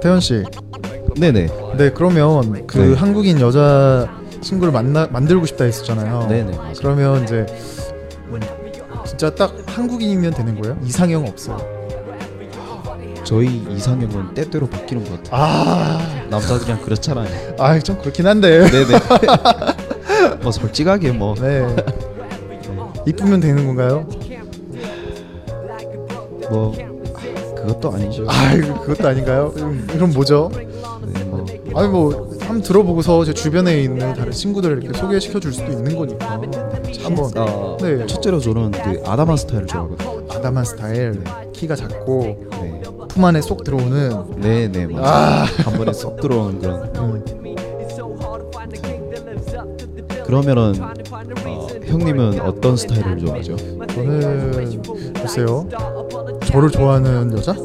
태현 씨. 네네. 네, 그러면 그 네. 한국인 여자 친구를 만나 만들고 싶다 했었잖아요. 네네. 맞아요. 그러면 이제 음, 진짜 딱 한국인이면 되는 거예요? 이상형 없어요. 저희 이상형은 때때로 바뀌는 것 같아요. 아, 남자들이랑 그렇잖아요. 아, 좀 그렇긴 한데. 네네. 뭐 솔직하게 뭐 네. 이쁘면 되는 건가요? 뭐 그것도 아니죠. 아, 그것도 아닌가요? 음, 그럼 뭐죠? 네, 뭐 아니 뭐 한번 들어보고서 제 주변에 있는 다른 친구들을 이렇게 소개시켜 줄 수도 있는 거니까 한번 아, 네. 첫째로 저는 그 아담한 스타일을 좋아하거든요. 아담한 스타일 키가 작고 네. 품 안에 쏙 들어오는 네 네 맞아요. 아. 한 번에 쏙 들어오는 그런. 음, 그러면은 어, 형님은 어떤 스타일을 좋아하죠? 저는 글쎄요 저를 좋아하는 여자?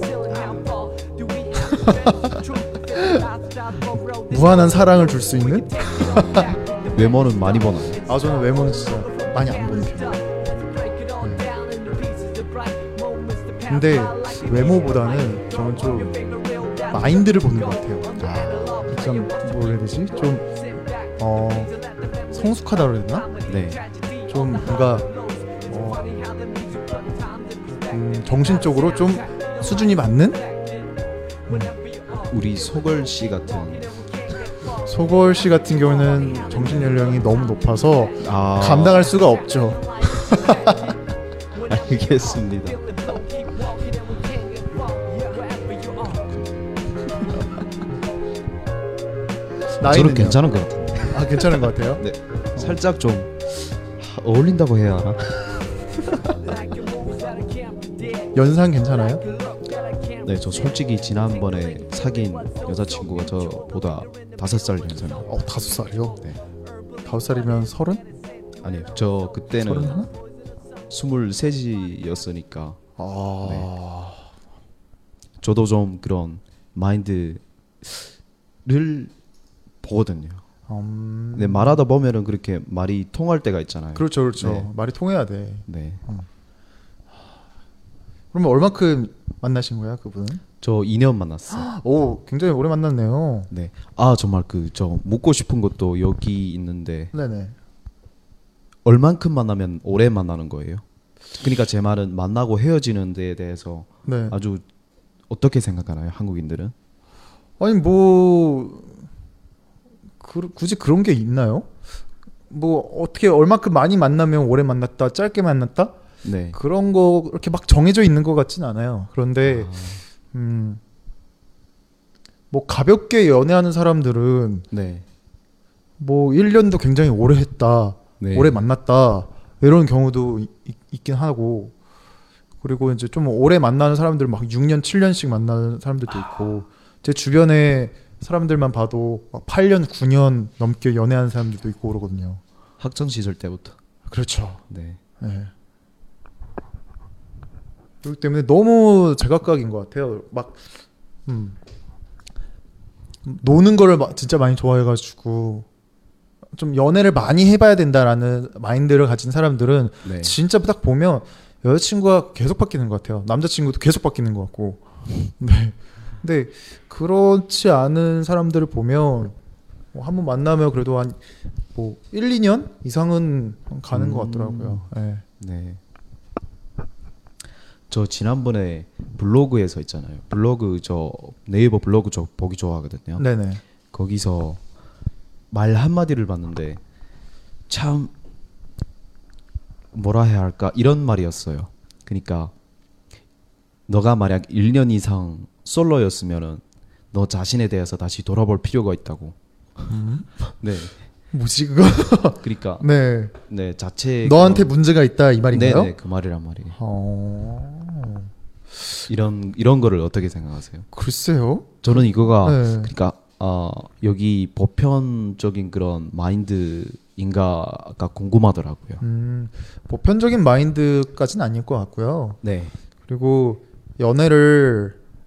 무한한 사랑을 줄 수 있는? 외모는 많이 보나요? 아 저는 외모는 진짜 많이 안 보는 편이에요 근데 외모보다는 저는 좀 마인드를 보는 것 같아요 좀 뭐라 해야 되지? 좀 어, 성숙하다 그래야 되나? 네. 좀 뭔가 어, 음, 정신적으로 좀 수준이 맞는 우리 소걸 씨 같은 소걸 씨 같은 경우는 정신 연령이 너무 높아서 아 감당할 수가 없죠. 알겠습니다. 나이는 저는 괜찮은 것 같아요. 아 괜찮은 것 같아요. 네. 살짝 좀 어울린다고 해야 하나? 연상 괜찮아요? 네, 저 솔직히 지난번에 사귄 여자친구가 저보다 다섯 살 연상이에요. 어 다섯 살이요? 네. 다섯 살이면 서른? 아니요, 저 서른 그때는 하나? 스물셋이었으니까 아 저도 좀 그런 마인드를 보거든요. 음... 근데 말하다 보면은 그렇게 말이 통할 때가 있잖아요. 그렇죠 그렇죠. 네. 말이 통해야 돼. 네, 그러면 얼마큼 만나신 거야 그분은? 저 2년 만났어요. 오 굉장히 오래 만났네요. 네, 아 정말 그 저 묻고 싶은 것도 여기 있는데 네네. 얼만큼 만나면 오래 만나는 거예요? 그러니까 제 말은 만나고 헤어지는 데에 대해서 네. 아주 어떻게 생각하나요, 한국인들은? 아니 뭐 그, 굳이 그런 게 있나요? 뭐 어떻게 얼마큼 많이 만나면 오래 만났다, 짧게 만났다 네. 그런 거 이렇게 막 정해져 있는 것 같진 않아요. 그런데 음. 뭐 가볍게 연애하는 사람들은 네. 뭐 1년도 굉장히 오래 했다. 네. 오래 만났다. 이런 경우도 이- 있, 있긴 하고 그리고 이제 좀 오래 만나는 사람들 막 6년, 7년씩 만나는 사람들도 있고 제 주변에 사람들만 봐도 막 8년, 9년 넘게 연애하는 사람들도 있고 그러거든요. 학창 시절 때부터. 그렇죠. 네. 네. 그렇기 때문에 너무 제각각인 것 같아요. 막 음. 노는 거를 막 진짜 많이 좋아해가지고 좀 연애를 많이 해봐야 된다라는 마인드를 가진 사람들은 네. 진짜 딱 보면 여자친구가 계속 바뀌는 것 같아요. 남자친구도 계속 바뀌는 것 같고. 네. 근데 그렇지 않은 사람들을 보면 뭐 한번 만나면 그래도 한 뭐 1, 2년 이상은 가는 것 음. 같더라고요. 네. 네. 저 지난번에 블로그에서 있잖아요. 블로그 저 네이버 블로그 저 보기 좋아하거든요. 네네. 거기서 말 한마디를 봤는데 참 뭐라 해야 할까 이런 말이었어요. 그러니까 너가 만약 1년 이상 솔로였으면은 너 자신에 대해서 다시 돌아볼 필요가 있다고. 네. 뭐지 그거? 그러니까 네. 네 자체 너한테 문제가 있다 이 말인가요? 네네 그 말이란 말이에요. 어. 이런 이런 거를 어떻게 생각하세요? 글쎄요. 저는 이거가 네. 그러니까 어, 여기 보편적인 그런 마인드인가가 궁금하더라고요. 음, 보편적인 마인드까지는 아닐 것 같고요. 네. 그리고 연애를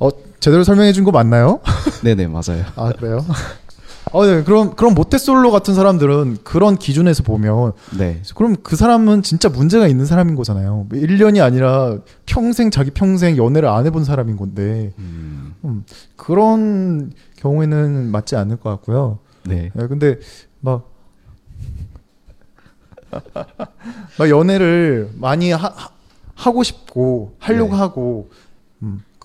어 제대로 설명해 준 거 맞나요? 네네 맞아요. 아 그래요? 어, 네. 그럼 그럼 모태솔로 같은 사람들은 그런 기준에서 보면 네, 그럼 그 사람은 진짜 문제가 있는 사람인 거잖아요. 1년이 아니라 평생 자기 평생 연애를 안 해본 사람인 건데 음, 음, 그런 경우에는 맞지 않을 것 같고요. 네, 네, 근데 막, 막 연애를 많이 하, 고 싶고 하려고 네. 하고 음,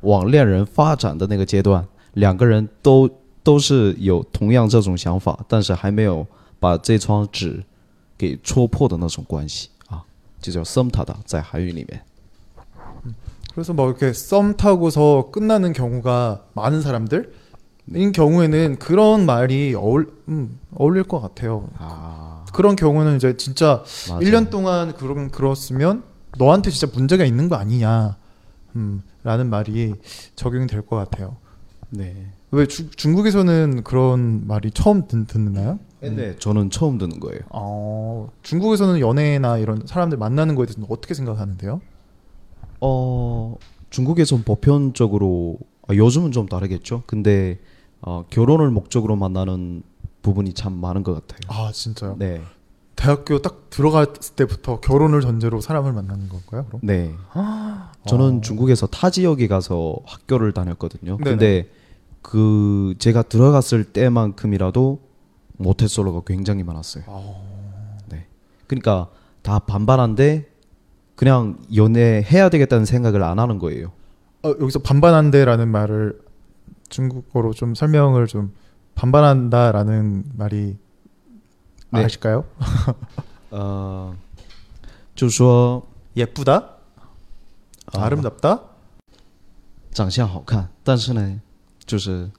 往恋人发展的那个阶段，两个人都都是有同样这种想法，但是还没有把这窗纸给戳破的那种关系啊，就叫 some 谈的，在韩语里面。 그래서 뭐 이렇게 썸 타고서 끝나는 경우가 많은 사람들 인 경우에는 그런 말이 어울 음, 어울릴 것 같아요. 아, 그런 경우는 이제 진짜 맞아요. 1년 동안 그런 그렇으면 너한테 진짜 문제가 있는 거 아니냐. 음, 라는 말이 적용이 될것 같아요. 네. 왜 주, 중국에서는 그런 말이 처음 듣, 듣나요? 네, 저는 처음 듣는 거예요. 어, 중국에서는 연애나 이런 사람들 만나는 거에 대해서 어떻게 생각하는데요? 어, 중국에선 보편적으로 아, 요즘은 좀 다르겠죠. 근데 어, 결혼을 목적으로 만나는 부분이 참 많은 것 같아요. 아, 진짜요? 네, 대학교 딱 들어갔을 때부터 결혼을 전제로 사람을 만나는 건가요? 그럼? 네. 저는 어. 중국에서 타 지역에 가서 학교를 다녔거든요. 네네. 근데 그 제가 들어갔을 때만큼이라도 모태솔로가 굉장히 많았어요. 아, 네. 그러니까 다 반반한데 그냥 연애해야 되겠다는 생각을 안 하는 거예요. 어, 여기서 반반한대라는 말을 중국어로 좀 설명을 좀 반반한다라는 말이 네. 아실까요? 呃，就说 예쁘다, 啊 아름답다. 长相好看，但是呢，就是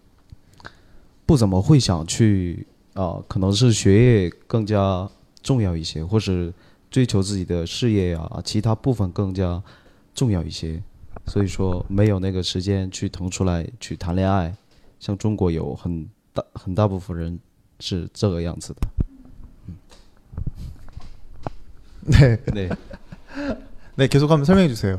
不怎么会想去啊、可能是学业更加重要一些，或是追求自己的事业啊，其他部分更加重要一些，所以说没有那个时间去腾出来去谈恋爱。像中国有很大很大部分人是这个样子的。 네, 对네 계속 한번 설명해 주세요.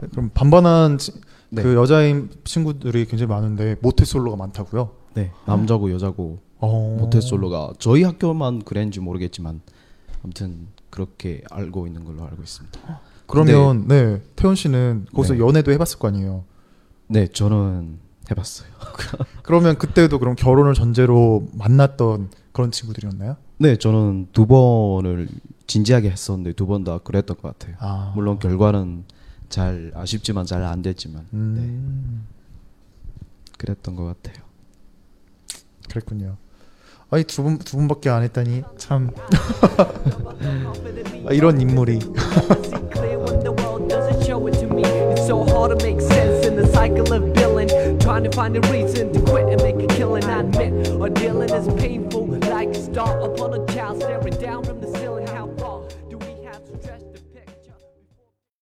네, 그럼 반반한 치- 네. 그 여자인 친구들이 굉장히 많은데 모태솔로가 많다고요? 네 남자고 여자고 어. 모태솔로가 저희 학교만 그랬는지 모르겠지만 아무튼 그렇게 알고 있는 걸로 알고 있습니다. 그러면 네 태원 씨는 거기서 네. 연애도 해봤을 거 아니에요. 네, 저는 해봤어요. 그러면 그때도 그럼 결혼을 전제로 만났던 그런 친구들이었나요? 네, 저는 두 번을 진지하게 했었는데 두 번 다 그랬던 것 같아요. 아, 물론 결과는 잘 아쉽지만 잘 안 됐지만 음, 그랬던 것 같아요. 그랬군요. 아니 두 분 두 분밖에 안 했다니 참 아, 이런 인물이 so hard to make sense in the cycle of billing. Trying to find a reason to quit and make a killing. I admit, our dealing is painful.